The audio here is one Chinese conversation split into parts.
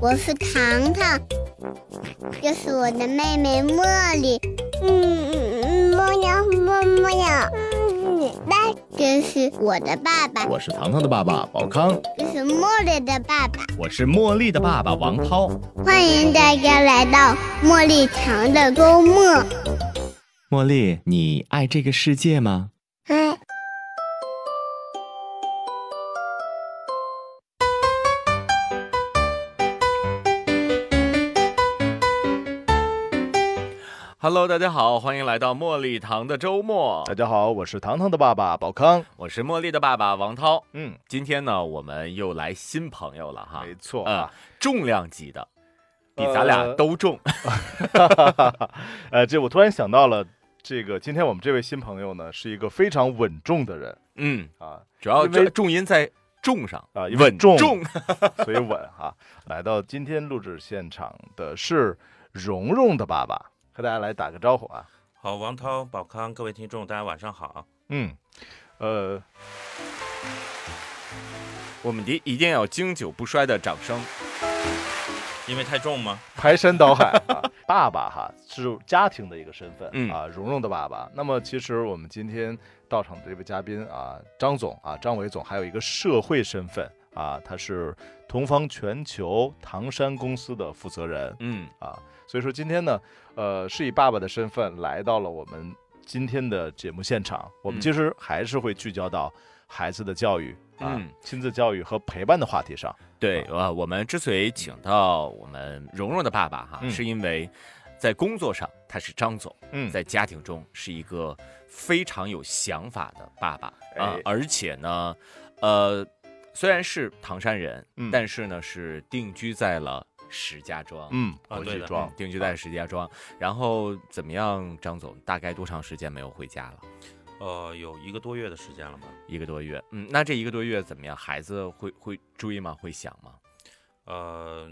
我是糖糖，这是我的妹妹茉莉。嗯嗯嗯，茉呀茉茉呀，嗯，来，这是我的爸爸，我是糖糖的爸爸宝康，这是茉莉的爸爸，我是茉莉的爸爸王涛。欢迎大家来到茉莉糖的周末。茉莉，你爱这个世界吗？Hello，大家好，欢迎来到茉莉糖的周末。大家好，我是糖糖的爸爸宝康。我是茉莉的爸爸王涛。嗯，今天呢，我们又来新朋友了哈。没错呃啊，，重量级的，比咱俩呃都重。呃，这我突然想到了，这个今天我们这位新朋友呢，是一个非常稳重的人嗯，啊主要这重音在重上啊，稳重，重。所以稳哈。来到今天录制现场的是蓉蓉的爸爸，和大家来打个招呼啊。好，王涛、宝康，各位听众，大家晚上好。嗯，呃，我们的一定要经久不衰的掌声。因为太重吗？排山倒海啊，爸爸哈是家庭的一个身份、嗯啊，蓉蓉的爸爸。那么其实我们今天到场的这位嘉宾啊，张总啊，张伟总，还有一个社会身份啊，他是同方全球唐山公司的负责人嗯，啊，所以说今天呢，呃，是以爸爸的身份来到了我们今天的节目现场。我们嗯。其实还是会聚焦到孩子的教育啊、嗯。亲子教育和陪伴的话题上。对，呃，我们之所以请到我们蓉蓉的爸爸哈，嗯是因为在工作上他是张总，嗯，在家庭中是一个非常有想法的爸爸啊、哎。而且呢，呃，虽然是唐山人，嗯。但是呢是定居在了石家庄，嗯，啊对的定居在石家庄。然后怎么样，张总大概多长时间没有回家了？呃，有一个多月的时间了吧？一个多月，嗯，那这一个多月怎么样？孩子会会追吗？会想吗？呃，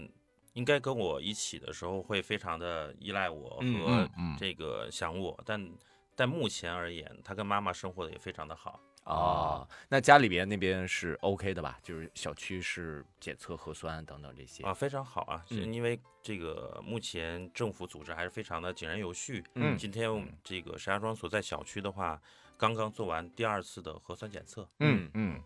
应该跟我一起的时候会非常的依赖我嗯和这个想我，但但目前而言，他跟妈妈生活的也非常的好。哦，那家里边那边是 OK 的吧？就是小区是检测核酸等等这些。啊，非常好啊！是嗯因为这个目前政府组织还是非常的井然有序。嗯今天我们这个石家庄所在小区的话，刚刚做完第二次的核酸检测。嗯嗯，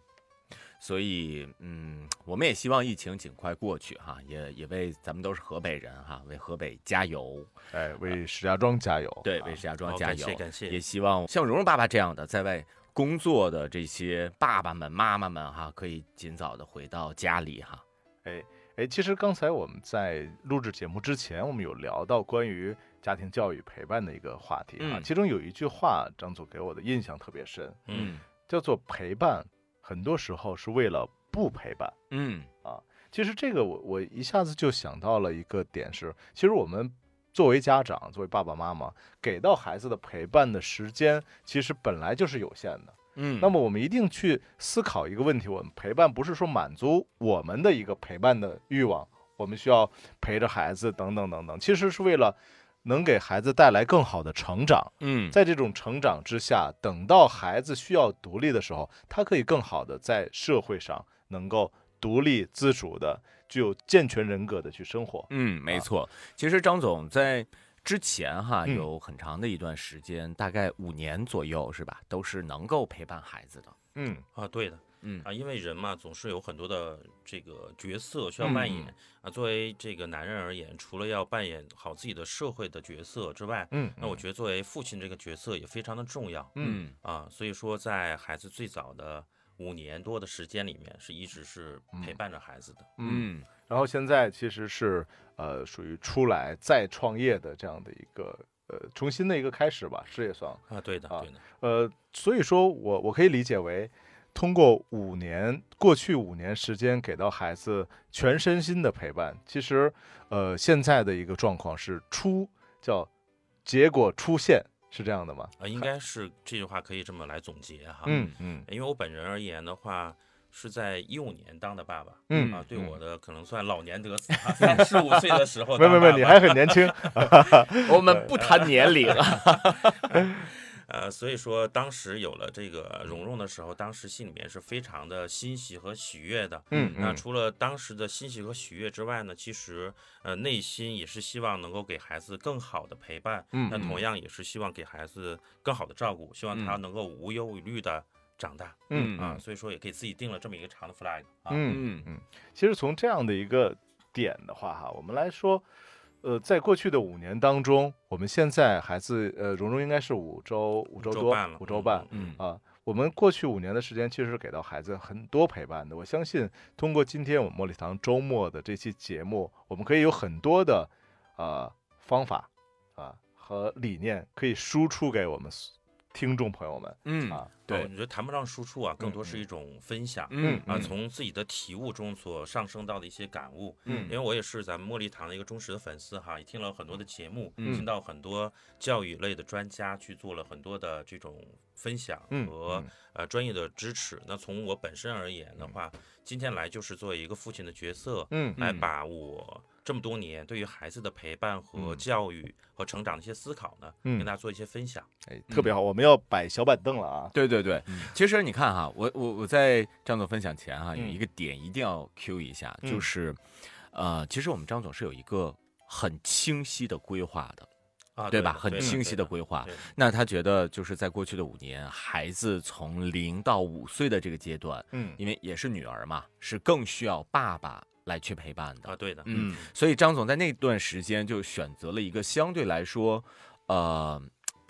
所以，嗯，我们也希望疫情尽快过去哈，也也为咱们都是河北人哈，为河北加油，哎，为石家庄加油！对，啊为石家庄加油。谢感谢也希望像蓉蓉爸爸这样的在外工作的这些爸爸们、妈妈们哈，可以尽早的回到家里哈。哎哎，其实刚才我们在录制节目之前，我们有聊到关于家庭教育陪伴的一个话题啊，嗯其中有一句话，张总给我的印象特别深，嗯，叫做陪伴，很多时候是为了不陪伴。嗯啊其实这个我我一下子就想到了一个点是，其实我们作为家长，作为爸爸妈妈，给到孩子的陪伴的时间，其实本来就是有限的。嗯，那么我们一定去思考一个问题：我们陪伴不是说满足我们的一个陪伴的欲望，我们需要陪着孩子等等等等，其实是为了能给孩子带来更好的成长。嗯在这种成长之下，等到孩子需要独立的时候，他可以更好的在社会上能够独立自主的、具有健全人格的去生活。嗯，没错。其实张总在之前哈嗯有很长的一段时间，大概五年左右是吧，都是能够陪伴孩子的。嗯啊，对的。嗯啊，因为人嘛，总是有很多的这个角色需要扮演、嗯啊。作为这个男人而言，除了要扮演好自己的社会的角色之外，嗯，那我觉得作为父亲这个角色也非常的重要嗯啊。所以说，在孩子最早的五年多的时间里面，是一直是陪伴着孩子的。嗯，嗯然后现在其实是呃属于出来再创业的这样的一个呃重新的一个开始吧，事业上。啊，对的，啊对的。呃，所以说我我可以理解为，通过五年过去五年时间给到孩子全身心的陪伴，其实呃现在的一个状况是出叫结果出现，是这样的吗？啊，应该是这句话可以这么来总结哈。嗯嗯因为我本人而言的话，是在一五年当的爸爸。嗯啊，对嗯我的可能算老年得子 啊，三十五岁的时候没没没，你还很年轻。我们不谈年龄啊。呃，所以说当时有了这个蓉蓉的时候，当时心里面是非常的欣喜和喜悦的。嗯。那除了当时的欣喜和喜悦之外呢，其实呃内心也是希望能够给孩子更好的陪伴，嗯。那同样也是希望给孩子更好的照顾，希望他能够无忧无虑的长大。嗯。啊，所以说也给自己定了这么一个长的 flag 啊。嗯。嗯。其实从这样的一个点的话，哈，我们来说，呃，在过去的五年当中，我们现在孩子，呃，蓉蓉应该是五周五周多周半了，五周半，嗯啊，我们过去五年的时间，其实是给到孩子很多陪伴的。我相信，通过今天我们茉莉堂周末的这期节目，我们可以有很多的呃方法啊和理念，可以输出给我们听众朋友们嗯啊。对。我觉得谈不上输出啊，更多嗯。是一种分享。嗯啊，嗯。从自己的体悟中所上升到的一些感悟，嗯。因为我也是咱们茉莉堂的一个忠实的粉丝哈，也听了很多的节目，嗯听到很多教育类的专家去做了很多的这种分享嗯和、嗯。呃专业的支持。那从我本身而言的话，今天来就是作为一个父亲的角色，嗯来嗯。把我这么多年对于孩子的陪伴和嗯。教育和成长的一些思考呢，嗯。跟大家做一些分享。哎，特别好，我们要摆小板凳了啊。对对对，对其实你看哈，我我我在张总分享前哈，有嗯一个点一定要 Q 一下，嗯。就是，呃，其实我们张总是有一个很清晰的规划的，啊，对吧？很清晰的规划。那他觉得就是在过去的五年，孩子从零到五岁的这个阶段，嗯。因为也是女儿嘛，是更需要爸爸来去陪伴的。啊，。对的，嗯，所以张总在那段时间就选择了一个相对来说，呃，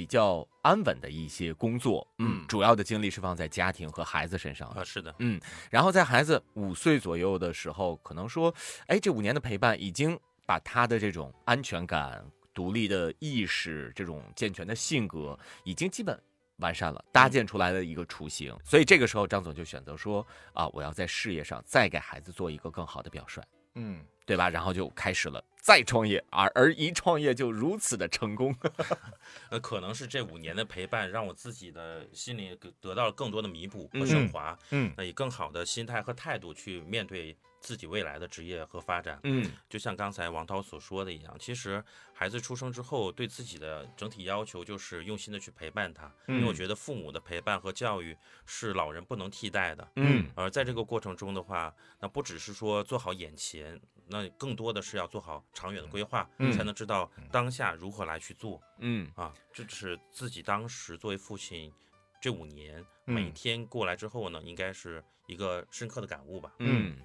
比较安稳的一些工作，嗯，嗯主要的精力是放在家庭和孩子身上的。啊，是的，嗯，然后在孩子五岁左右的时候，可能说，哎，这五年的陪伴已经把他的这种安全感、独立的意识、这种健全的性格，已经基本完善了，搭建出来的一个雏形。所以这个时候，张总就选择说，啊，我要在事业上再给孩子做一个更好的表率。嗯对吧？然后就开始了再创业，而而一创业就如此的成功。呃，可能是这五年的陪伴，让我自己的心里得得到了更多的弥补和嗯升华，嗯那以更好的心态和态度去面对自己未来的职业和发展。嗯就像刚才王涛所说的一样，其实孩子出生之后，对自己的整体要求就是用心的去陪伴他，因为我嗯觉得父母的陪伴和教育是老人不能替代的。嗯而在这个过程中的话，那不只是说做好眼前，那更多的是要做好长远的规划，嗯才能知道当下如何来去做嗯啊。这是自己当时作为父亲这五年嗯每天过来之后呢，应该是一个深刻的感悟吧。嗯，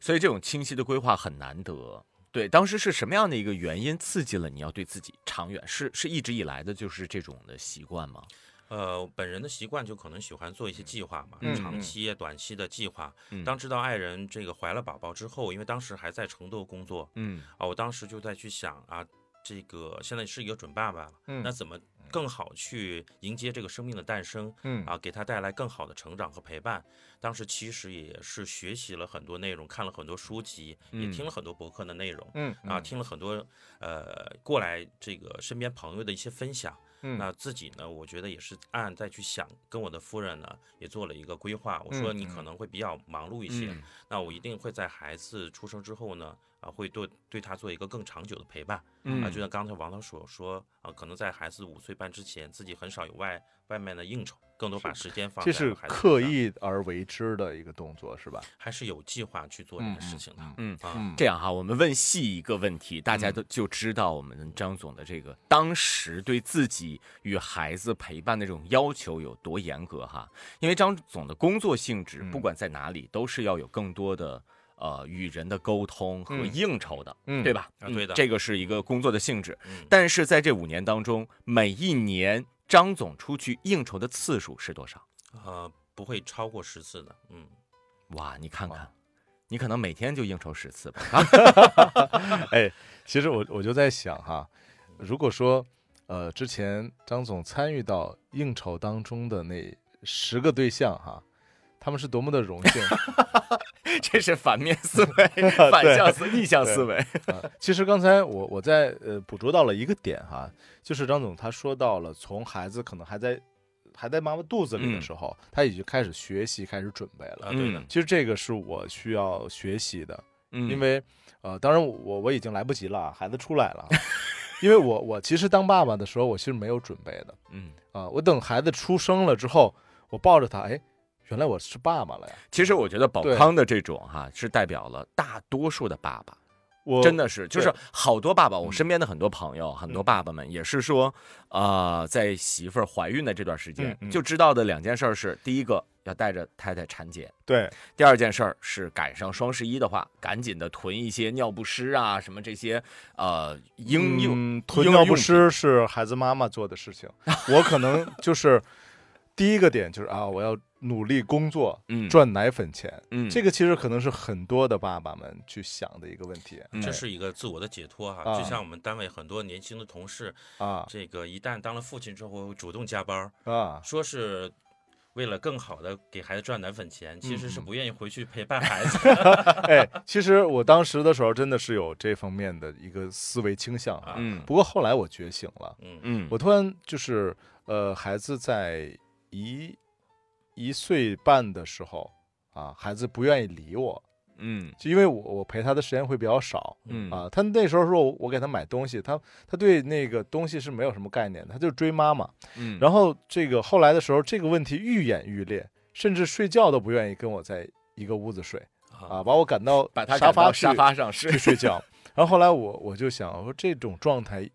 所以这种清晰的规划很难得。对，当时是什么样的一个原因刺激了你要对自己长远？是是一直以来的就是这种的习惯吗？呃，本人的习惯就可能喜欢做一些计划嘛，嗯长期、短期的计划。嗯当知道爱人这个怀了宝宝之后，因为当时还在成都工作嗯啊，我当时就在去想啊，这个现在是一个准爸爸了，嗯那怎么更好去迎接这个生命的诞生嗯啊，给他带来更好的成长和陪伴？当时其实也是学习了很多内容，看了很多书籍，也嗯听了很多博客的内容。嗯啊，听了很多呃过来这个身边朋友的一些分享，嗯那自己呢，我觉得也是暗暗再去想，跟我的夫人呢也做了一个规划。我说嗯你可能会比较忙碌一些，嗯那我一定会在孩子出生之后呢，啊，会对对他做一个更长久的陪伴。嗯啊，就像刚才王涛所说，啊，可能在孩子五岁半之前，自己很少有外外面的应酬，更多把时间放在这是刻，意而为之的一个动作，是吧？还是有计划去做这个事情的。嗯。啊，这样哈，我们问细一个问题，大家都就知道我们张总的这个当时对自己与孩子陪伴的这种要求有多严格哈。因为张总的工作性质，嗯不管在哪里，都是要有更多的呃与人的沟通和嗯应酬的，嗯对吧？啊对的这个是一个工作的性质。嗯，但是在这五年当中，每一年张总出去应酬的次数是多少？呃，不会超过十次的。嗯。哇，你看看，你可能每天就应酬十次吧？哎，其实我我就在想哈，如果说呃之前张总参与到应酬当中的那十个对象哈，他们是多么的荣幸。这是反面思维，反向思逆向思维。啊！其实刚才我我在呃捕捉到了一个点哈，就是张总他说到了从孩子可能还在还在妈妈肚子里的嗯时候，他已经开始学习开始准备了。啊，对其实这个是我需要学习的，嗯。因为呃，当然我我已经来不及了，孩子出来了，因为我我其实当爸爸的时候，我其实没有准备的。嗯，啊，我等孩子出生了之后，我抱着他，哎，原来我是爸爸了呀，其实我觉得宝康的这种哈、是代表了大多数的爸爸。我真的是，就是好多爸爸，我嗯。身边的很多朋友，很多爸爸们也是说，呃，在媳妇儿怀孕的这段时间，嗯嗯。就知道的两件事儿是：第一个要带着太太产检；对。第二件事儿是赶上双十一的话，赶紧的囤一些尿不湿啊，什么这些呃婴用。嗯囤尿不湿是孩子妈妈做的事情，我可能就是第一个点就是啊，我要努力工作嗯，赚奶粉钱，嗯。这个其实可能是很多的爸爸们去想的一个问题嗯。这是一个自我的解脱哈、啊。就像我们单位很多年轻的同事，啊。这个一旦当了父亲之后，会主动加班，啊，说是为了更好的给孩子赚奶粉钱，其实是嗯。不愿意回去陪伴孩子。哎，其实我当时的时候真的是有这方面的一个思维倾向啊，嗯。不过后来我觉醒了，嗯嗯，我突然就是呃，孩子在一一岁半的时候啊，孩子不愿意理我，嗯就因为我我陪他的时间会比较少嗯啊。他那时候说我给他买东西，他他对那个东西是没有什么概念的，他就追妈妈。嗯，然后这个后来的时候，这个问题愈演愈烈，甚至睡觉都不愿意跟我在一个屋子睡啊，把我赶到把他沙发沙发上睡去，睡觉。然后后来我我就想，我说这种状态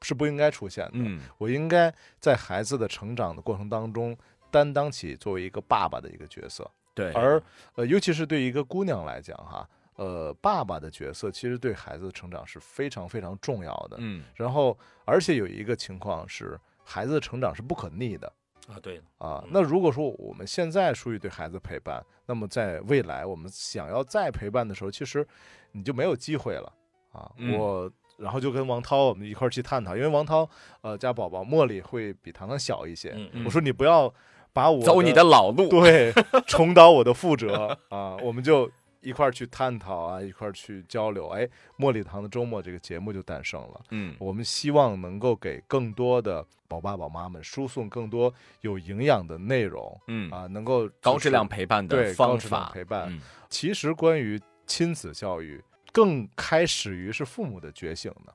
是不应该出现的。嗯我应该在孩子的成长的过程当中担当起作为一个爸爸的一个角色，对，而呃，尤其是对一个姑娘来讲哈，呃，爸爸的角色其实对孩子的成长是非常非常重要的。嗯。然后，而且有一个情况是，孩子的成长是不可逆的。啊，对，啊嗯。那如果说我们现在疏于对孩子陪伴，那么在未来我们想要再陪伴的时候，其实你就没有机会了。啊。嗯。我然后就跟王涛我们一块儿去探讨，因为王涛呃家宝宝茉莉会比糖糖小一些，嗯嗯。我说你不要把我走你的老路，对重蹈我的覆辙啊，我们就一块儿去探讨啊，一块儿去交流。哎，茉莉堂的周末这个节目就诞生了。嗯我们希望能够给更多的宝爸宝妈们输送更多有营养的内容嗯啊，能够就是高质量陪伴的方法陪伴。嗯其实关于亲子教育，更开始于是父母的觉醒的。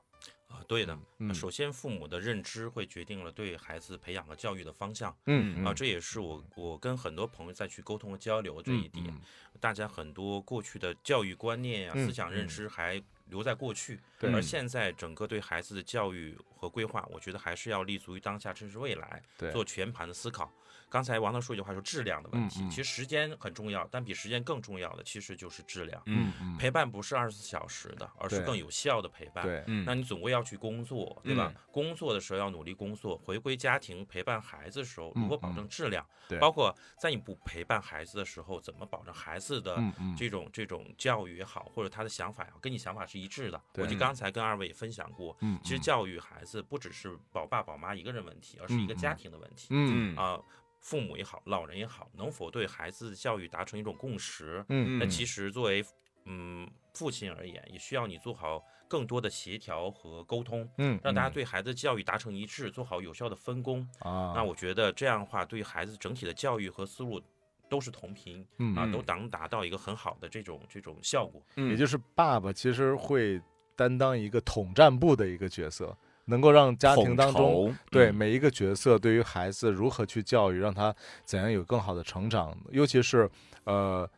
啊，对的。嗯。首先，父母的认知会决定了对孩子培养和教育的方向嗯。啊，这也是我我跟很多朋友再去沟通和交流这一点。嗯大家很多过去的教育观念呀、嗯思想认知还留在过去，对而。现在整个对孩子的教育和规划，我觉得还是要立足于当下，正是未来，对。做全盘的思考。刚才王涛说一句话，说质量的问题，嗯嗯其实时间很重要，但比时间更重要的其实就是质量。嗯嗯陪伴不是二十四小时的，而是更有效的陪伴。那你总归要去工作，对吧？工作的时候要努力工作，回归家庭陪伴孩子的时候，如何保证质量？包括在你不陪伴孩子的时候，怎么保证孩子的这种、这种教育也好，或者他的想法也好，跟你想法是一致的。对我就刚才跟二位也分享过，嗯其实教育孩子不只是宝爸宝妈一个人问题，而是一个嗯家庭的问题。嗯嗯啊，父母也好，老人也好，能否对孩子教育达成一种共识？嗯那其实作为嗯父亲而言，也需要你做好更多的协调和沟通，嗯让大家对孩子教育达成一致，做好有效的分工。啊，那我觉得这样的话，对孩子整体的教育和思路都是同频嗯啊，嗯都能达到一个很好的这种这种效果。嗯也就是爸爸其实会担当一个统战部的一个角色，能够让家庭当中对每一个角色对于孩子如何去教育，让他怎样有更好的成长，尤其是呃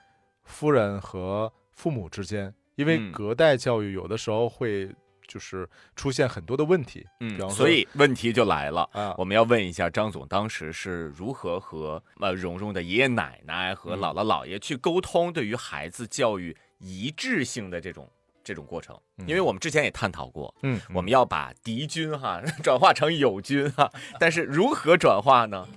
夫人和父母之间，因为嗯。隔代教育有的时候会就是出现很多的问题，嗯，所以问题就来了。啊，我们要问一下张总，当时是如何和呃蓉蓉的爷爷奶奶和嗯。姥姥姥爷去沟通对于孩子教育一致性的这种这种过程？因为我们之前也探讨过，嗯，我们要把敌军哈转化成友军哈，但是如何转化呢？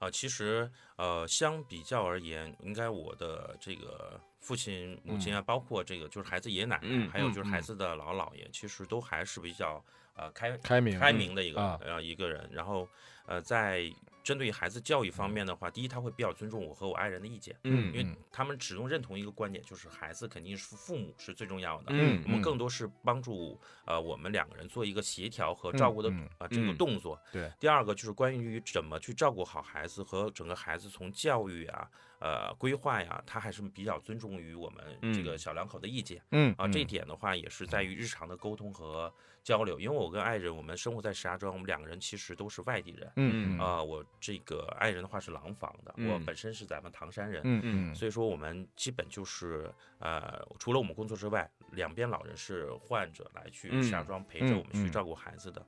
啊，其实呃，相比较而言，应该我的这个父亲、母亲啊，包括这个就是孩子爷爷奶奶，嗯还有就是孩子的姥姥姥爷，其实都还是比较呃开开明开明的一个、啊呃一个人。然后呃，在针对于孩子教育方面的话，第一他会比较尊重我和我爱人的意见，嗯因为他们始终认同一个观点，就是孩子肯定是父母是最重要的。嗯我们更多是帮助呃我们两个人做一个协调和照顾的嗯啊、这个嗯动作。对，第二个就是关于怎么去照顾好孩子和整个孩子从教育啊呃规划呀，他还是比较尊重于我们这个小两口的意见。嗯啊，这一点的话也是在于日常的沟通和交流。因为我跟爱人，我们生活在石家庄，我们两个人其实都是外地人。嗯嗯啊，我这个爱人的话是廊坊的，我嗯本身是咱们唐山人。嗯嗯所以说，我们基本就是呃，除了我们工作之外，两边老人是患者来去嗯石家庄陪着我们去照顾孩子的。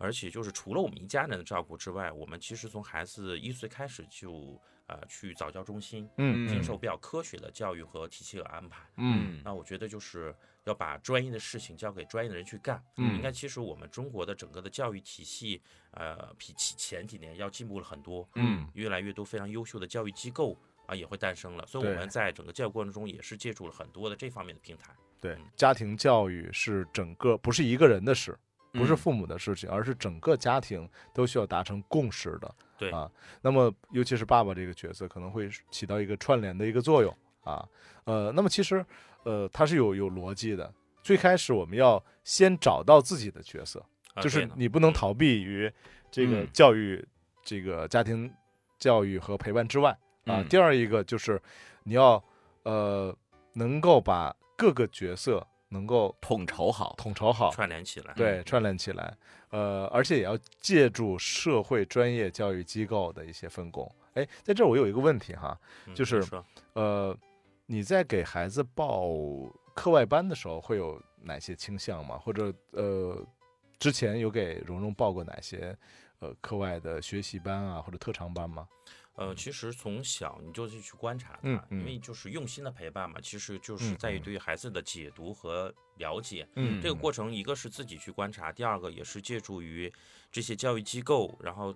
而且就是除了我们一家人的照顾之外，我们其实从孩子一岁开始就呃去早教中心，嗯接受比较科学的教育和体系的安排。嗯那我觉得就是要把专业的事情交给专业的人去干。嗯应该其实我们中国的整个的教育体系，呃，比起前几年要进步了很多。嗯，越来越多非常优秀的教育机构啊也会诞生了，所以我们在整个教育过程中也是借助了很多的这方面的平台。对嗯，家庭教育是整个不是一个人的事，不是嗯父母的事情，而是整个家庭都需要达成共识的。对啊，那么尤其是爸爸这个角色，可能会起到一个串联的一个作用啊。呃，那么其实呃，它是有有逻辑的。最开始我们要先找到自己的角色，就是你不能逃避于这个嗯教育、这个家庭教育和陪伴之外啊。嗯第二一个就是你要呃能够把各个角色能够统筹好，统筹好，串联起来。对，串联起来，呃，而且也要借助社会专业教育机构的一些分工。哎，在这儿我有一个问题哈，嗯，就是呃，你在给孩子报课外班的时候会有哪些倾向吗？或者呃，之前有给蓉蓉报过哪些呃课外的学习班啊，或者特长班吗？呃，其实从小你就是去观察他，因为就是用心的陪伴嘛，其实就嗯是在于嗯。对于孩子的解读和了解。嗯。这个过程，一个是自己去观察，第二个也是借助于这些教育机构，然后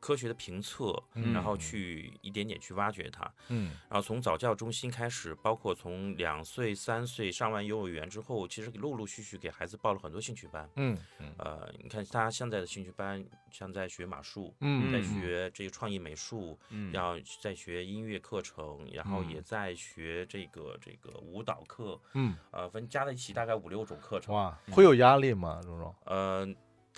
科学的评测，嗯然后去一点点去挖掘它。嗯然后从早教中心开始，包括从两岁、三岁上完幼儿园之后，其实陆陆续续给孩子报了很多兴趣班。嗯嗯呃，你看他现在的兴趣班，像在学马术，嗯在嗯学这个创意美术，嗯然后在学音乐课程，然后也嗯在学这个这个舞蹈课，嗯，呃，反正加在一起大概五六种课程。哇，会有压力吗？蓉蓉？呃，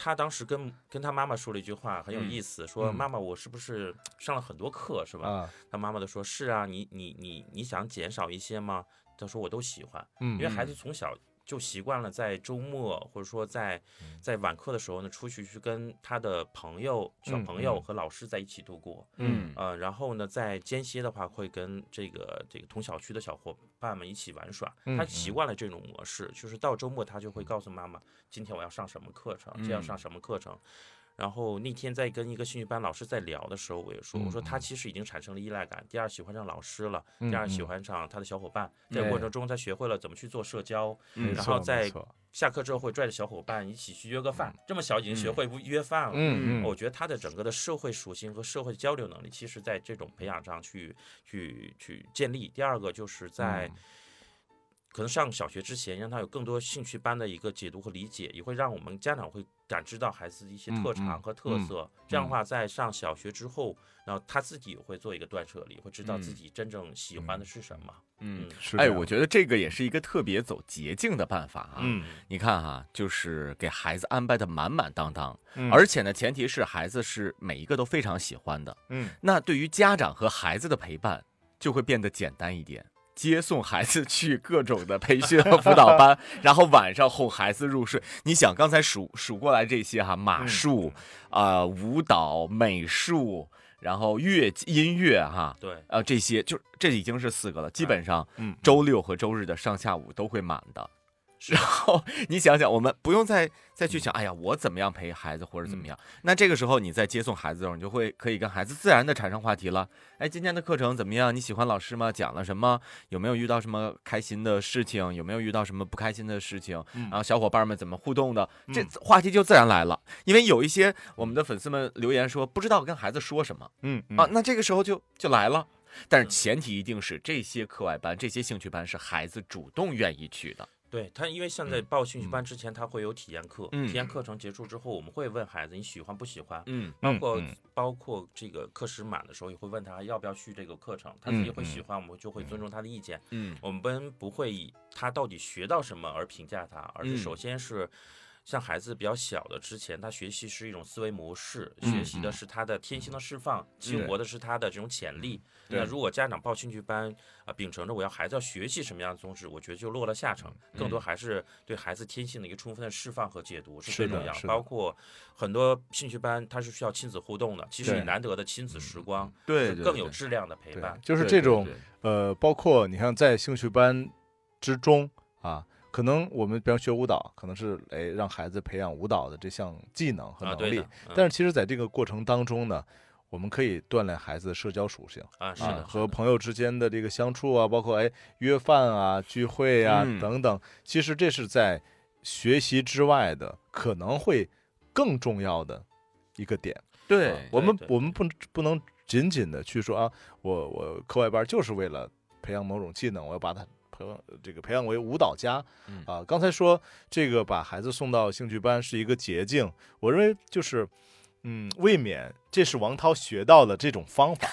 他当时跟跟他妈妈说了一句话，很有嗯。意思，说嗯妈妈，我是不是上了很多课，是吧？啊，他妈妈就说是啊，你你你你想减少一些吗？他说我都喜欢，嗯。因为孩子从小就习惯了在周末或者说在嗯在晚课的时候呢，出去去跟他的朋友、小嗯朋友嗯和老师在一起度过。嗯呃，然后呢，在间歇的话，会跟这个这个同小区的小伙伴们一起玩耍。他嗯习惯了这种模式，就是到周末他就会告诉妈妈，今天我要上什么课程，今天要上嗯什么课程。然后那天在跟一个兴趣班老师在聊的时候，我也说，我说他嗯其实已经产生了依赖感。第二，喜欢上老师了；嗯第二，喜嗯欢上他的小伙伴。在过哎程中，他学会了怎么去做社交，嗯然后在下课之后会拽着小伙伴一起去约个饭。这么小已经学嗯会不约饭了。嗯嗯，我觉得他的整个的社会属性和社会交流能力，其实在这种培养上去去去建立。第二个就是在嗯可能上小学之前，让他有更多兴趣班的一个解读和理解，也会让我们家长会感知到孩子的一些特长和特嗯色。这样的话，在上小学之后，然后他自己也会做一个断舍离，会知道自嗯己真正喜欢的是什么。嗯，是这样我觉得这个也是一个特别走捷径的办法啊。嗯你看哈、就是给孩子安排的满满当当，嗯而且呢，前提是孩子是每一个都非常喜欢的。嗯那对于家长和孩子的陪伴，就会变得简单一点。接送孩子去各种的培训和辅导班，然后晚上哄孩子入睡。你想刚才数数过来这些哈，马嗯术、啊、舞蹈、美术，然后乐音乐哈，对，呃，这些就这已经是四个了，基本上嗯周六和周日的上下午都会满的。然后你想想，我们不用再再去想，哎呀，我怎么样陪孩子或者怎么样？那这个时候你在接送孩子的时候，你就会可以跟孩子自然的产生话题了。哎，今天的课程怎么样？你喜欢老师吗？讲了什么？有没有遇到什么开心的事情？有没有遇到什么不开心的事情？嗯然后小伙伴们怎么互动的？这嗯话题就自然来了。因为有一些我们的粉丝们留言说不知道跟孩子说什么。嗯啊，那这个时候就就来了。但是前提一定是这些课外班、这些兴趣班是孩子主动愿意去的。对他，因为现在报兴趣班之前，他会有体验课，嗯体验课程结束之后，我们会问孩子你喜欢不喜欢，嗯包括、嗯包括这个课时满的时候，也会问他要不要续这个课程，他自己嗯会喜欢，我们就会尊重他的意见。嗯我们不会以他到底学到什么而评价他，而是嗯首先是像孩子比较小的之前，他学习是一种思维模式，嗯学习的是他的天性的释放，激活的是他的这种潜力。那如果家长报兴趣班，啊、秉承着我要孩子要学习什么样的宗旨，我觉得就落了下乘。更多还是对孩子天性的一个充分的释放和解读是最重要的包括很多兴趣班，它是需要亲子互动的，其实难得的亲子时光，对更有质量的陪伴。，就是。这种呃，包括你看在兴趣班之中啊，可能我们比方学舞蹈，可能是哎让孩子培养舞蹈的这项技能和啊，能力，对的，嗯。但是其实在这个过程当中呢，我们可以锻炼孩子的社交属性啊，是啊的，，和朋友之间的这个相处啊，包括哎约饭啊、聚会啊、嗯。等等，其实这是在学习之外的可能会更重要的一个点。对我们我们不不能仅仅的去说啊，我我课外班就是为了培养某种技能，我要把他培养这个培养为舞蹈家嗯啊。刚才说这个把孩子送到兴趣班是一个捷径，我认为就是。嗯，未免这是王涛学到的这种方法，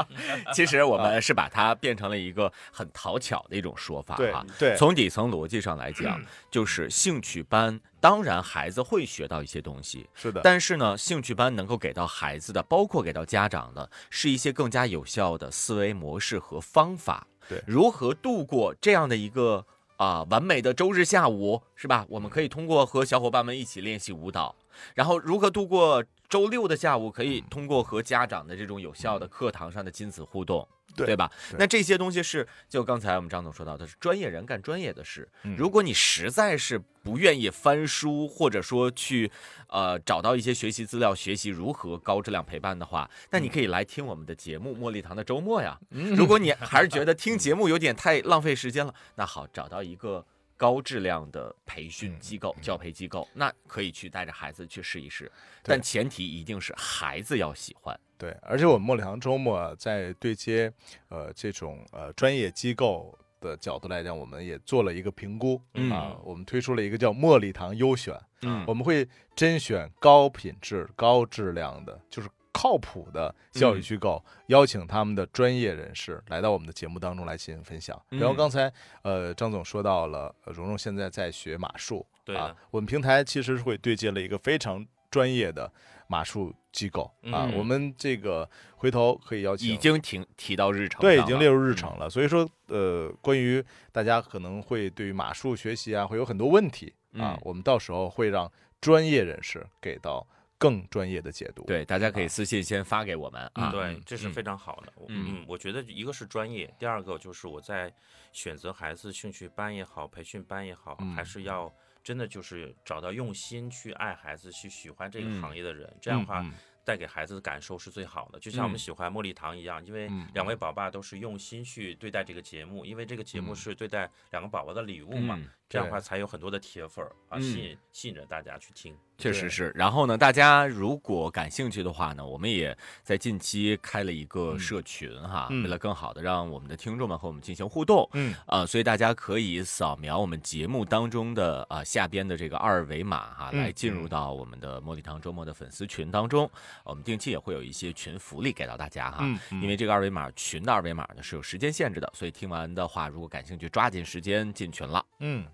其实我们是把它变成了一个很讨巧的一种说法对哈。对，从底层逻辑上来讲，就是兴趣班，当然孩子会学到一些东西，是的，但是呢，兴趣班能够给到孩子的，包括给到家长的，是一些更加有效的思维模式和方法。对如何度过这样的一个啊、完美的周日下午，是吧？我们可以通过和小伙伴们一起练习舞蹈，然后如何度过周六的下午，可以通过和家长的这种有效的课堂上的亲子互动。对吧？对那这些东西是，就刚才我们张总说到的，是专业人干专业的事。嗯如果你实在是不愿意翻书，或者说去呃找到一些学习资料，学习如何高质量陪伴的话，那你可以来听我们的节目《茉莉堂的周末》呀。嗯如果你还是觉得听节目有点太浪费时间了，那好，找到一个高质量的培训机构、教培机构，那可以去带着孩子去试一试，但前提一定是孩子要喜欢。对，而且我们茉莉堂周末啊在对接呃这种呃专业机构的角度来讲，我们也做了一个评估、嗯啊，我们推出了一个叫茉莉堂优选，嗯我们会甄选高品质、高质量的，就是靠谱的教育嗯机构，邀请他们的专业人士来到我们的节目当中来进行分享。然后嗯刚才呃张总说到了，呃蓉蓉现在在学马术，啊对的，我们平台其实是会对接了一个非常专业的马术机构啊，嗯我们这个回头可以邀请已经提提到日程对，已经列入日程了。所以说，呃，关于大家可能会对于马术学习啊，会有很多问题啊嗯，我们到时候会让专业人士给到更专业的解读。对，大家可以啊私信先发给我们啊。对嗯，这是嗯非常好的。嗯嗯，我觉得一个是专业，第二个就是我在选择孩子兴趣班也好，培训班也好，嗯还是要真的就是找到用心去爱孩子、去喜欢这个嗯行业的人，这样的话嗯。带给孩子的感受是最好的。就像我们嗯。喜欢茉莉糖一样，因为嗯两位宝爸都是用心去对待这个节目，因为这个节目嗯。是对待两个宝宝的礼物嘛，嗯这样的话才有很多的铁粉儿啊，嗯吸引吸引着大家去听。确实是。然后呢，大家如果感兴趣的话呢，我们也在近期开了一个嗯社群哈，嗯为了更好的让我们的听众们和我们进行互动。嗯啊、所以大家可以扫描我们节目当中的啊、下边的这个二维码哈，嗯来进入到我们的茉莉堂周末的粉丝群当中。我们定期也会有一些群福利给到大家哈。嗯，嗯因为这个二维码群的二维码呢是有时间限制的，所以听完的话，如果感兴趣，抓紧时间进群了。嗯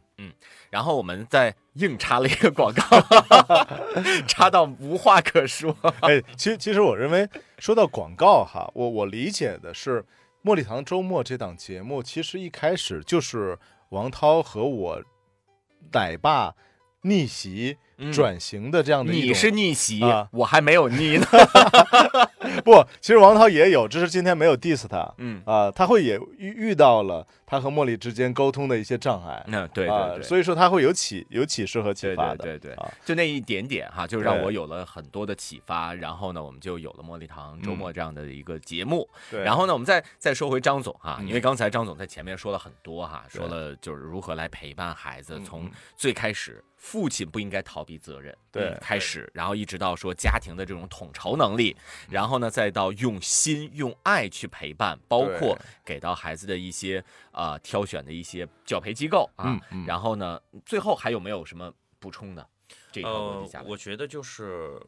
然后我们再硬插了一个广告，插到无话可说。哎，其实其实我认为说到广告哈，我我理解的是，《茉莉堂周末》这档节目其实一开始就是王涛和我奶爸逆袭嗯转型的这样的一种。你是逆袭，啊我还没有逆呢。不，其实王涛也有，只是今天没有 diss 他嗯，啊，他会也遇遇到了他和茉莉之间沟通的一些障碍。那对啊对，对。所以说他会有启有启示和启发的。对对对啊，就那一点点哈，就让我有了很多的启发。然后呢，我们就有了茉莉堂周嗯末这样的一个节目。对，然后呢，我们再再说回张总哈，嗯因为刚才张总在前面说了很多哈，说了就是如何来陪伴孩子，嗯从嗯最开始父亲不应该逃避责任，对嗯开始，然后一直到说家庭的这种统筹能力，嗯然后呢，再到用心用爱去陪伴，包括给到孩子的一些呃挑选的一些教培机构啊嗯，嗯然后呢，最后还有没有什么补充的？这呃我觉得就是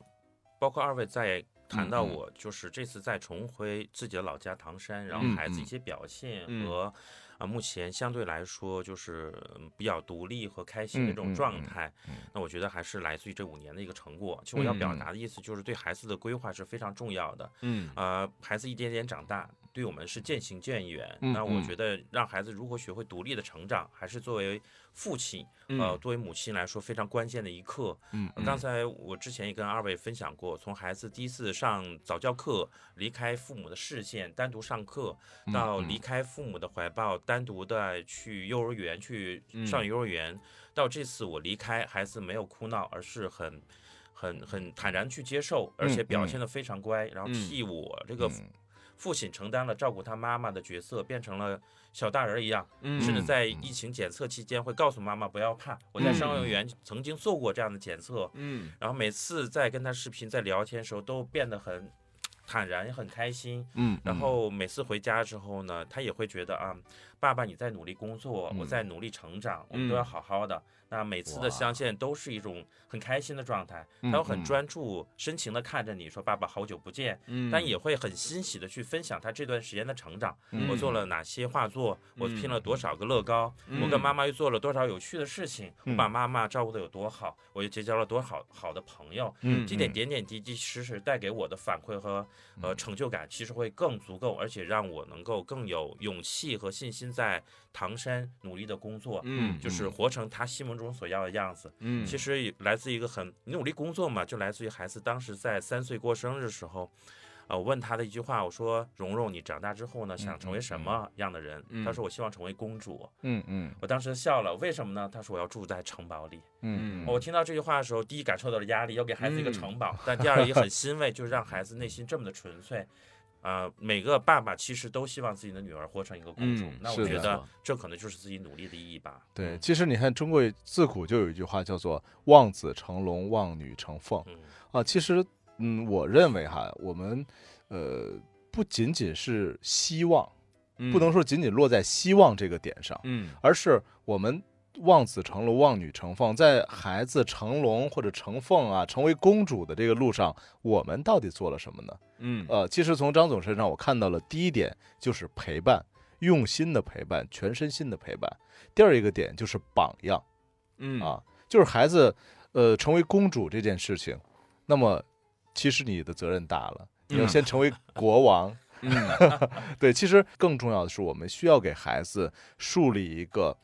包括二位在谈到我就是这次再重回自己的老家唐山，然后孩子一些表现嗯和啊目前相对来说就是嗯比较独立和开心的这种状态嗯，那我觉得还是来自于这五年的一个成果。其实我要表达的意思就是对孩子的规划是非常重要的。嗯呃，孩子一点点长大，对我们是渐行渐远。嗯那我嗯。觉得让孩子如何学会独立的成长，还是作为父亲，呃，嗯作为母亲来说非常关键的一课。嗯呃刚才我之前也跟二位分享过，从孩子第一次上早教课，离开父母的视线，单独上课，嗯到离开父母的怀抱，单独的去幼儿园去上嗯幼儿园，到这次我离开，孩子没有哭闹，而是很。很很坦然去接受，而且表现得非常乖，然后嗯。替我这个嗯父亲承担了照顾他妈妈的角色，变成了小大人一样，嗯甚至在疫情检测期间会告诉妈妈不要怕，我在上幼儿园曾经做过这样的检测，嗯然后每次在跟他视频在聊天的时候都变得很坦然，也很开心。嗯，然后每次回家之后呢，他也会觉得啊，爸爸你在努力工作，我嗯在努力成长，我们都要好好的。那每次的相见都是一种很开心的状态，他会很嗯专注、深情的看着你说：“爸爸，好久不见。”嗯但也会很欣喜的去分享他这段时间的成长。嗯我做了哪些画作？我拼了多少个乐高？嗯我跟妈妈又做了多少有趣的事情？嗯我把妈妈照顾的有多好？我又结交了多少好的朋友？嗯这点点点滴滴，其实带给我的反馈和呃成就感，其实会更足够，而且让我能够更有勇气和信心在唐山努力的工作。嗯就是活成他心目中所要的样子。嗯其实来自一个很你努力工作嘛，就来自于孩子当时在三岁过生日的时候，呃，我问他的一句话，我说：“蓉蓉，你长大之后呢，想成为什么样的人？”嗯他说：“我希望成为公主。嗯嗯我当时笑了，为什么呢？他说：“我要住在城堡里。嗯我听到这句话的时候，第一感受到了压力，要给孩子一个嗯城堡，但第二也很欣慰，就是让孩子内心这么的纯粹。啊、每个爸爸其实都希望自己的女儿活成一个公主。嗯那我觉得这可能就是自己努力的意义吧。对，嗯其实你看，中国自古就有一句话叫做“望子成龙，望女成凤嗯”啊。其实，嗯，我认为哈，我们呃不仅仅是希望，不能说仅仅落在希望这个点上，嗯而是我们望子成龙，望女成凤，在孩子成龙或者成凤啊，成为公主的这个路上，我们到底做了什么呢？嗯呃，其实从张总身上我看到了第一点就是陪伴，用心的陪伴，全身心的陪伴。第二一个点就是榜样嗯啊，就是孩子呃成为公主这件事情，那么其实你的责任大了，你要嗯先成为国王。嗯 对，其实更重要的是，我们需要给孩子树立一个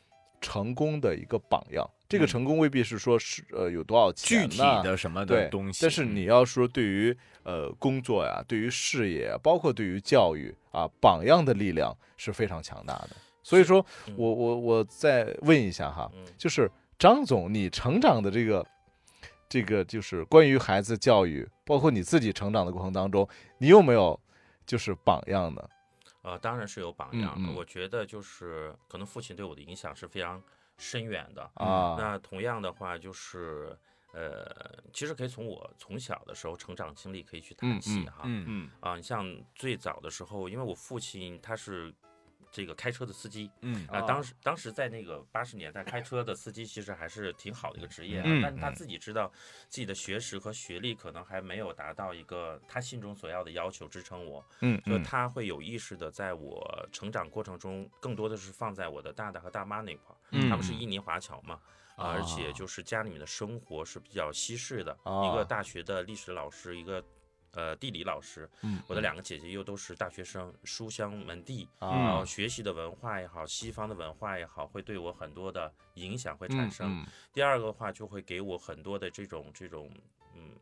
成功的一个榜样。这个嗯。成功未必是说是呃有多少具体的什么对的东西，但是你要说对于呃工作呀，对于事业，包括对于教育啊，榜样的力量是非常强大的。所以说嗯。我我我再问一下哈，嗯。就是张总，你成长的这个这个就是关于孩子教育，包括你自己成长的过程当中，你有没有就是榜样呢？呃，当然是有榜嗯样的。嗯我觉得就是可能父亲对我的影响是非常深远的。啊，那同样的话，就是呃，其实可以从我从小的时候成长经历可以去谈起哈。嗯嗯啊，你像最早的时候，因为我父亲他是这个开车的司机嗯。啊，哦。当时当时在那个八十年代，开车的司机其实还是挺好的一个职业啊，嗯。但是他嗯。自己知道自己的学识和学历可能还没有达到一个他心中所要的要求支撑我，嗯嗯。所以他会有意识的在我成长过程中，更多的是放在我的大大和大妈那块儿，嗯。他们是。印尼华侨嘛。啊，而且啊就是家里面的生活是比较西式的，一啊个大学的历史老师，一个呃地理老师，嗯我的两个姐姐又都是大学生，书香门第，嗯然后啊学习的文化也好，西方的文化也好，会对我很多的影响会产嗯生。嗯第二个的话，就会给我很多的这种这种嗯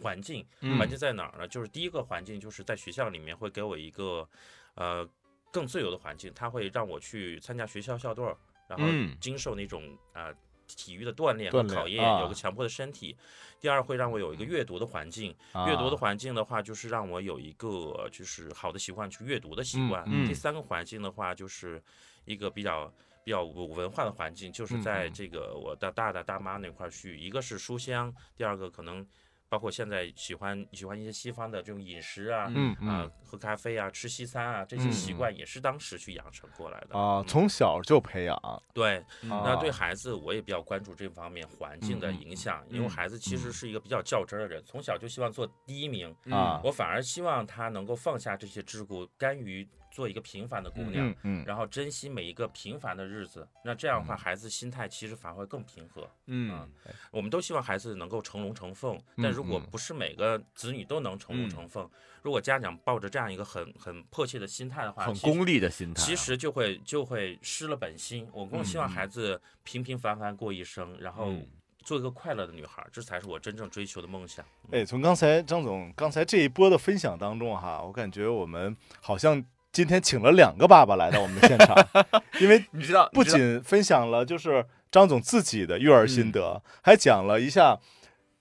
环境，嗯环境在哪儿呢？就是第一个环境就是在学校里面会给我一个呃更自由的环境，他会让我去参加学校校队儿，然后嗯经受那种啊。呃体育的锻炼和考验，啊有个强迫的身体。第二，会让我有一个阅读的环境，啊阅读的环境的话，就是让我有一个就是好的习惯去阅读的习惯。第三个环境的话，就是一个比较比较有文化的环境，就是在这个我的大大大妈那块儿去，一个是书香，第二个可能包括现在喜欢喜欢一些西方的这种饮食啊，嗯啊、嗯。喝咖啡啊，吃西餐啊，这些习惯也是当时去养成过来的啊，嗯。从小就培养。对，那对啊孩子我也比较关注这方面环境的影响，因为孩子其实是一个比较较真儿的人，从小就希望做第一名，啊。我反而希望他能够放下这些桎梏，甘于做一个平凡的姑娘。嗯嗯然后珍惜每一个平凡的日子，那这样的话，嗯孩子心态其实反而会更平和。嗯我们都希望孩子能够成龙成凤，但如果嗯不是每个子女都能成龙嗯成凤，如果家长抱着这样一个很很迫切的心态的话，很功利的心态啊，其实就会就会失了本心。我更希望孩子平平凡凡过一生，然后嗯做一个快乐的女孩，这才是我真正追求的梦想。哎，从刚才张总刚才这一波的分享当中哈，我感觉我们好像今天请了两个爸爸来到我们的现场，因为你知道，不仅分享了就是张总自己的育儿嗯心得，还讲了一下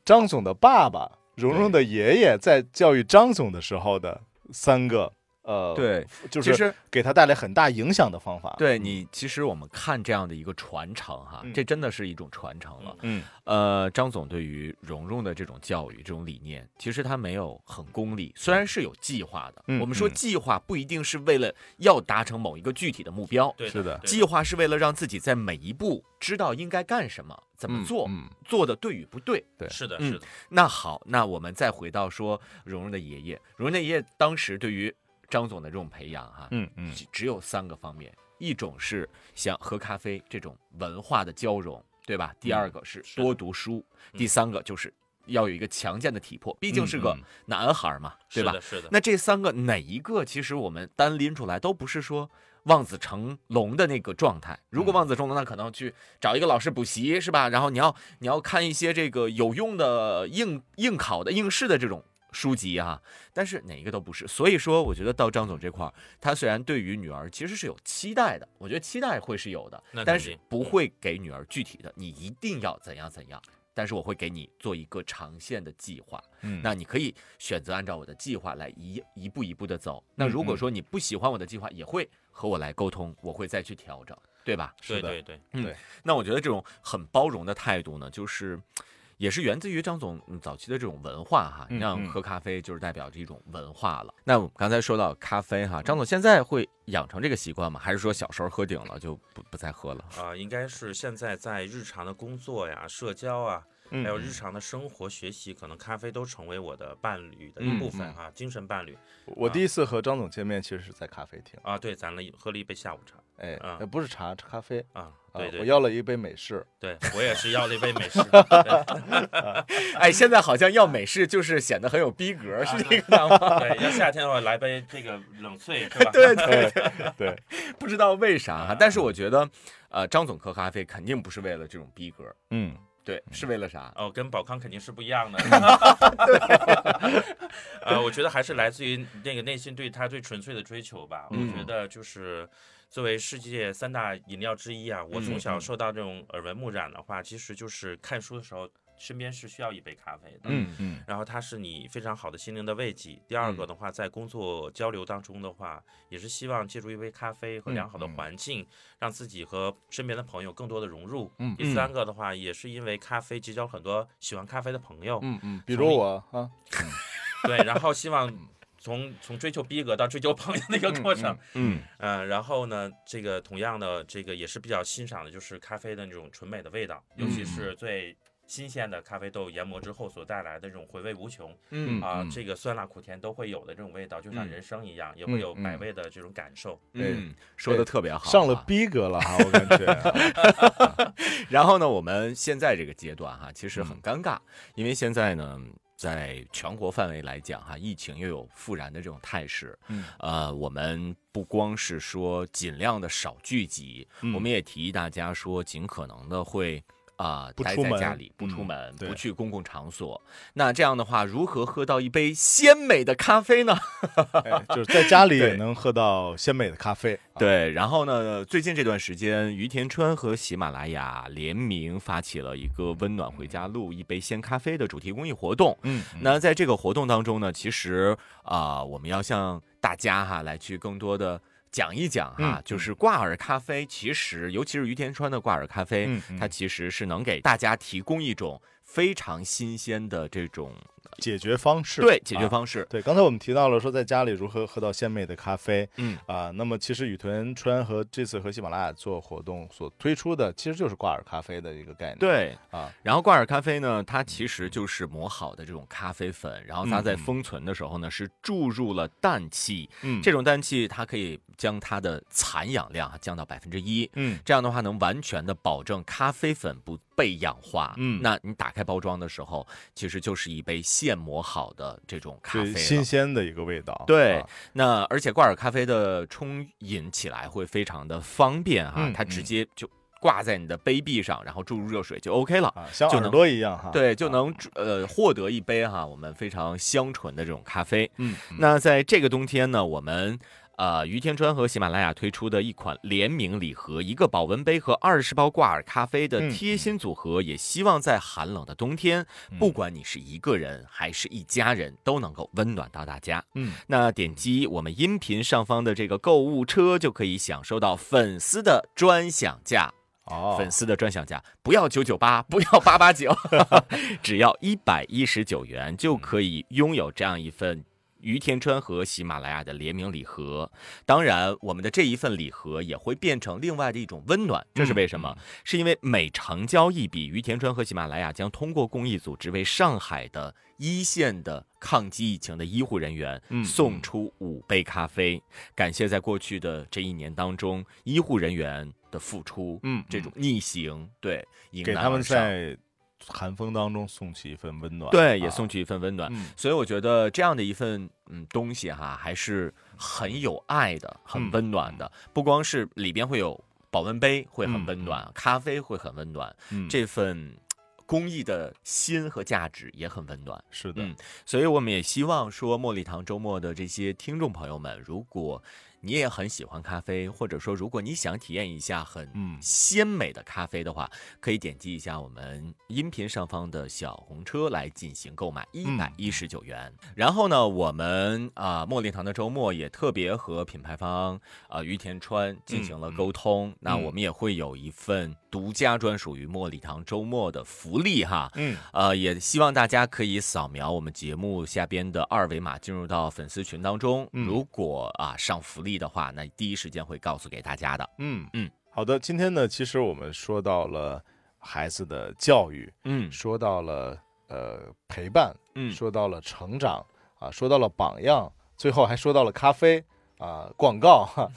张总的爸爸蓉蓉的爷爷在教育张总的时候的三个呃，，对，就是其实给他带来很大影响的方法。，对你，其实我们看这样的一个传承哈，嗯这真的是一种传承了。嗯呃，张总对于蓉蓉的这种教育、这种理念，其实他没有很功利，虽然是有计划的。嗯我们说嗯计划不一定是为了要达成某一个具体的目标，对是的计划是为了让自己在每一步知道应该干什么、怎么做，嗯，做的对与不对。对是的，嗯是的，那好，那我们再回到说蓉蓉的爷爷，蓉蓉的爷爷当时对于张总的这种培养哈，嗯嗯只只有三个方面，一种是像喝咖啡这种文化的交融，对吧？第二个是多读书，嗯第三个就是要有一个强健的体魄，毕竟是个男孩嘛，对吧是的，？是的。那这三个哪一个，其实我们单拎出来都不是说望子成龙的那个状态。如果嗯望子成龙，那可能去找一个老师补习，是吧？然后你要你要看一些这个有用的应应考的应试的这种。书籍啊，但是哪一个都不是，所以说我觉得到张总这块儿，他虽然对于女儿其实是有期待的，我觉得期待会是有的，但是不会给女儿具体的，你一定要怎样怎样，但是我会给你做一个长线的计划，嗯那你可以选择按照我的计划来一一步一步的走。那嗯如果嗯说你不喜欢我的计划，也会和我来沟通，我会再去调整，对吧？是的对对对，那我觉得这种很包容的态度呢，就是。也是源自于张总嗯早期的这种文化哈，你像喝咖啡就是代表着一种文化了。那我们刚才说到咖啡哈，张总现在会养成这个习惯吗？还是说小时候喝顶了就不不再喝了？啊、应该是现在在日常的工作呀、社交啊，嗯还有日常的生活、学习，可能咖啡都成为我的伴侣的一部分嗯哈、精神伴侣我第一次和张总见面，其实是在咖啡厅。啊。对，咱了一喝了一杯下午茶哎，不是茶，是咖啡。啊。啊对对，我要了一杯美式。对我也是要了一杯美式。对哎，现在好像要美式就是显得很有逼格，是这个样吗？对，要夏天的话来杯这个冷萃是吧？对 对对，不知道为啥哈，但是我觉得，呃，张总喝咖啡肯定不是为了这种逼格，嗯，对，是为了啥？哦，跟宝康肯定是不一样的。呃，我觉得还是来自于那个内心对他最纯粹的追求吧。嗯我觉得就是作为世界三大饮料之一啊，我从小嗯受到这种耳闻目染的话，其实就是看书的时候，身边是需要一杯咖啡的。嗯嗯然后它是你非常好的心灵的慰藉。第二个的话，在工作交流当中的话，也是希望借助一杯咖啡和良好的环境，让自己和身边的朋友更多的融入。嗯第三个的话，也是因为咖啡结交很多喜欢咖啡的朋友，嗯嗯，比如我啊，对，然后希望从从追求逼格到追求朋友的一个过程。嗯嗯、然后呢，这个同样的，这个也是比较欣赏的，就是咖啡的那种纯美的味道，尤其是最新鲜的咖啡豆研磨之后所带来的这种回味无穷。嗯啊、嗯这个酸辣苦甜都会有的这种味道，就像嗯人生一样，也会有嗯百味的这种感受。嗯，说的特别好啊，上了逼格了哈，我感觉。然后呢，我们现在这个阶段哈，其实嗯很尴尬，因为现在呢，在全国范围来讲哈，疫情又有复燃的这种态势。嗯呃，我们不光是说尽量的少聚集，嗯我们也提议大家说，尽可能的会。啊、待在不出门家里，不出嗯门，对不去公共场所。那这样的话，如何喝到一杯鲜美的咖啡呢？哎，就是在家里也能喝到鲜美的咖啡。啊，对，然后呢，最近这段时间，于田川和喜马拉雅联名发起了一个“温暖回家路，一杯鲜咖啡”的主题公益活动。嗯，那在这个活动当中呢，其实啊、我们要向大家哈来去更多的。讲一讲哈，嗯就是挂耳咖啡，其实尤其是于田川的挂耳咖啡，它其实是能给大家提供一种非常新鲜的这种解决方式。对解决啊方式。对，刚才我们提到了说在家里如何喝到鲜美的咖啡嗯，啊，那么其实雨田川和这次和喜马拉雅做活动所推出的，其实就是挂耳咖啡的一个概念。对。啊，然后挂耳咖啡呢，它其实就是磨好的这种咖啡粉，然后它在封存的时候呢，是注入了氮气。嗯，这种氮气它可以将它的残氧量啊降到百分之一。嗯这样的话，能完全的保证咖啡粉不被氧化。嗯那你打开包装的时候，其实就是一杯现磨好的这种咖啡新鲜的一个味道。对啊那而且挂耳咖啡的冲饮起来会非常的方便哈，嗯它直接就挂在你的杯壁上，然后注入热水就 OK 了。啊，像耳朵一样哈。对，就啊能呃获得一杯哈我们非常香醇的这种咖啡。嗯，嗯那在这个冬天呢，我们呃于天川和喜马拉雅推出的一款联名礼盒，一个保温杯和二十包挂耳咖啡的嗯贴心组合，也希望在寒冷的冬天，嗯不管你是一个人还是一家人，都能够温暖到大家。嗯，那点击我们音频上方的这个购物车，就可以享受到粉丝的专享价。哦，粉丝的专享价，不要九九八，不要八八九，只要一百一十九元就可以拥有这样一份于田川和喜马拉雅的联名礼盒。当然，我们的这一份礼盒也会变成另外的一种温暖，这是为什么？是因为每成交一笔，于田川和喜马拉雅将通过公益组织为上海的一线的抗击疫情的医护人员嗯送出五杯咖啡，感谢在过去的这一年当中医护人员的付出，嗯这种逆行，对，迎给他们在寒风当中送去一份温暖。对，也啊送去一份温暖。嗯所以我觉得这样的一份嗯东西哈，还是很有爱的，很嗯温暖的。不光是里边会有保温杯会很温暖，咖啡会很温暖，嗯，这份公益的心和价值也很温暖。是的，嗯所以我们也希望说，茉莉堂周末的这些听众朋友们，如果你也很喜欢咖啡，或者说如果你想体验一下很嗯鲜美的咖啡的话，可以点击一下我们音频上方的小红车来进行购买，一百一十九元。然后呢，我们啊、茉莉堂的周末也特别和品牌方啊于田川进行了沟通，那嗯我们也会有一份独家专属于茉莉堂周末的福利哈。嗯呃，也希望大家可以扫描我们节目下边的二维码，进入到粉丝群当中。嗯如果啊上福利的话，那第一时间会告诉给大家的。嗯嗯，好的，今天呢，其实我们说到了孩子的教育，嗯说到了呃陪伴，嗯说到了成长啊，说到了榜样，最后还说到了咖啡啊广告哈。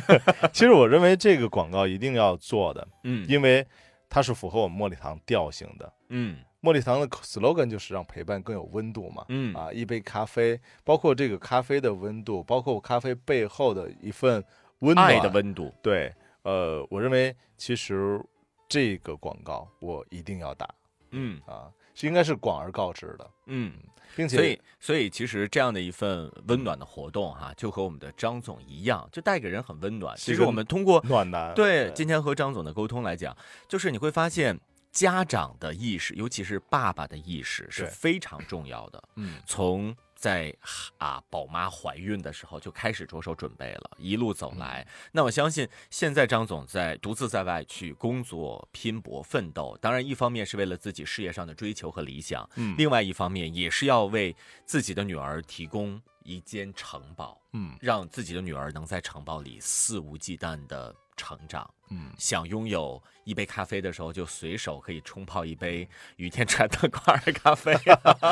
其实我认为这个广告一定要做的，嗯因为它是符合我们茉莉堂调性的。嗯茉莉堂的 slogan 就是让陪伴更有温度嘛。嗯啊，一杯咖啡，包括这个咖啡的温度，包括咖啡背后的一份温暖爱的温度。对，呃，我认为其实这个广告我一定要打嗯啊，是应该是广而告之的，嗯，并且所以所以其实这样的一份温暖的活动哈，就和我们的张总一样，就带给人很温暖。其实我们通过暖男对今天和张总的沟通来讲，就是你会发现。家长的意识，尤其是爸爸的意识是非常重要的。嗯。从在啊宝妈怀孕的时候就开始着手准备了，一路走来。嗯。那我相信现在张总在独自在外去工作、拼搏、奋斗，当然一方面是为了自己事业上的追求和理想，嗯。另外一方面也是要为自己的女儿提供一间城堡，嗯。让自己的女儿能在城堡里肆无忌惮的成长。嗯，想拥有一杯咖啡的时候，就随手可以冲泡一杯雨天穿的 挂耳咖啡。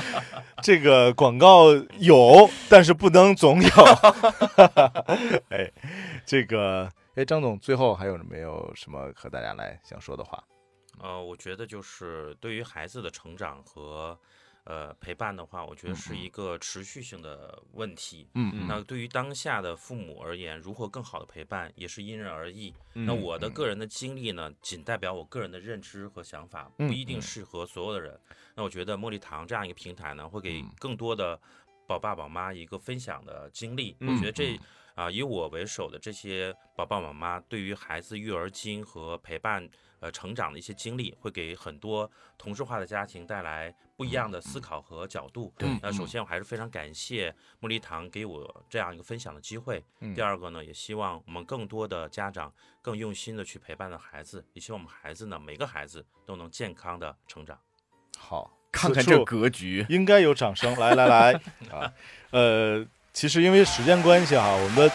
这个广告有，但是不能总有。哎，这个哎，张总最后还有没有什么和大家来想说的话？呃，我觉得就是对于孩子的成长和呃陪伴的话，我觉得是一个持续性的问题。嗯那对于当下的父母而言，如何更好的陪伴也是因人而异。嗯那我的个人的经历呢，仅代表我个人的认知和想法，不嗯一定适合所有的人。那我觉得茉莉堂这样一个平台呢，会给嗯更多的宝爸宝妈一个分享的经历。嗯我觉得这啊、以我为首的这些宝爸宝妈，对于孩子育儿经和陪伴呃成长的一些经历，会给很多同质化的家庭带来不一样的思考和角度。对那首先我还是非常感谢茉莉堂给我这样一个分享的机会。嗯第二个呢，也希望我们更多的家长更用心的去陪伴着孩子，也希望我们孩子呢，每个孩子都能健康的成长。好，看看这格局，应该有掌声，来来来 啊，呃，其实因为时间关系哈，我们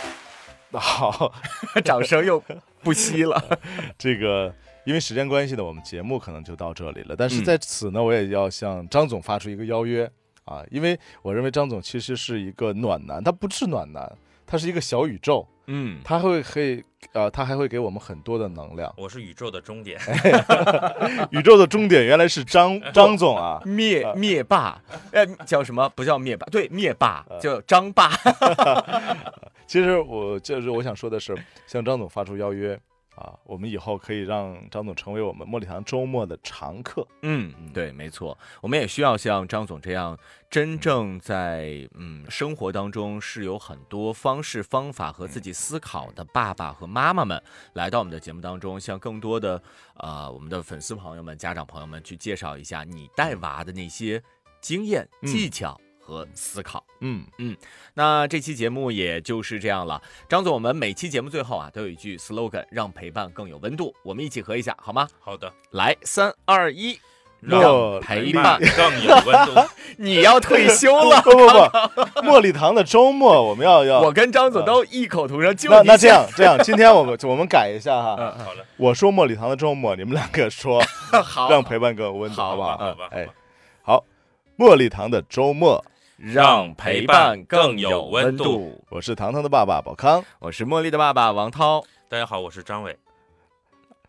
的好 掌声又不息了。这个。因为时间关系呢，我们节目可能就到这里了。但是嗯。在此呢，我也要向张总发出一个邀约啊，因为我认为张总其实是一个暖男，他不是暖男，他是一个小宇宙，嗯，他会可以呃，他还会给我们很多的能量。我是宇宙的终点，宇宙的终点原来是张张总啊，灭灭霸，呃，叫什么？不叫灭霸，对，灭霸呃。叫张霸。其实我就是我想说的是，向张总发出邀约啊，我们以后可以让张总成为我们茉莉堂周末的常客。嗯，对，没错，我们也需要像张总这样，真正在嗯生活当中是有很多方式方法和自己思考的爸爸和妈妈们，来到我们的节目当中，向更多的呃我们的粉丝朋友们、家长朋友们去介绍一下你带娃的那些经验、嗯。技巧和思考。嗯嗯，那这期节目也就是这样了。张总，我们每期节目最后啊都有一句 slogan，让陪伴更有温度。我们一起合一下好吗？好的，来，三二一，让让陪伴更有温度。你要退休了。不不不，茉莉堂的周末我们要要我跟张总都异口同声，就那那这样这样，今天我们我们改一下哈，嗯好了，我说茉莉堂的周末，你们两个说好，让陪伴更有温度，好好不好？好吧，哎，好，茉莉堂的周末，让陪伴更有温度。我是糖糖的爸爸宝康，我是茉莉的爸爸王涛，大家好，我是张伟。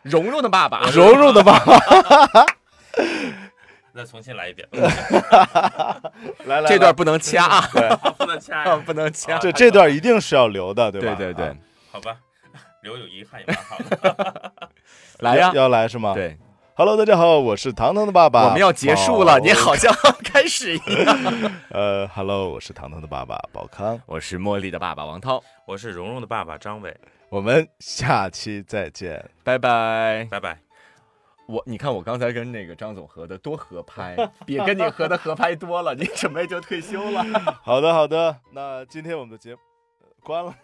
蓉蓉的爸爸。蓉蓉的爸爸，再重新来一遍，来来，这段不能掐啊，不能掐。不能掐。这这段一定是要留的，对吧？对对对啊，好吧，留有遗憾也蛮好的。来呀，要来是吗？对，，Hello，大家好，我是糖糖的爸爸，我们要结束了，你好像开始一样。呃，Hello，我是糖糖的爸爸宝康，我是茉莉的爸爸王涛，我是蓉蓉的爸爸张伟，我们下期再见。拜拜。拜拜。我你看我刚才跟那个张总合的多合拍，比跟你合的合拍多了，你准备就退休了。好的，好的，那今天我们的节目呃关了。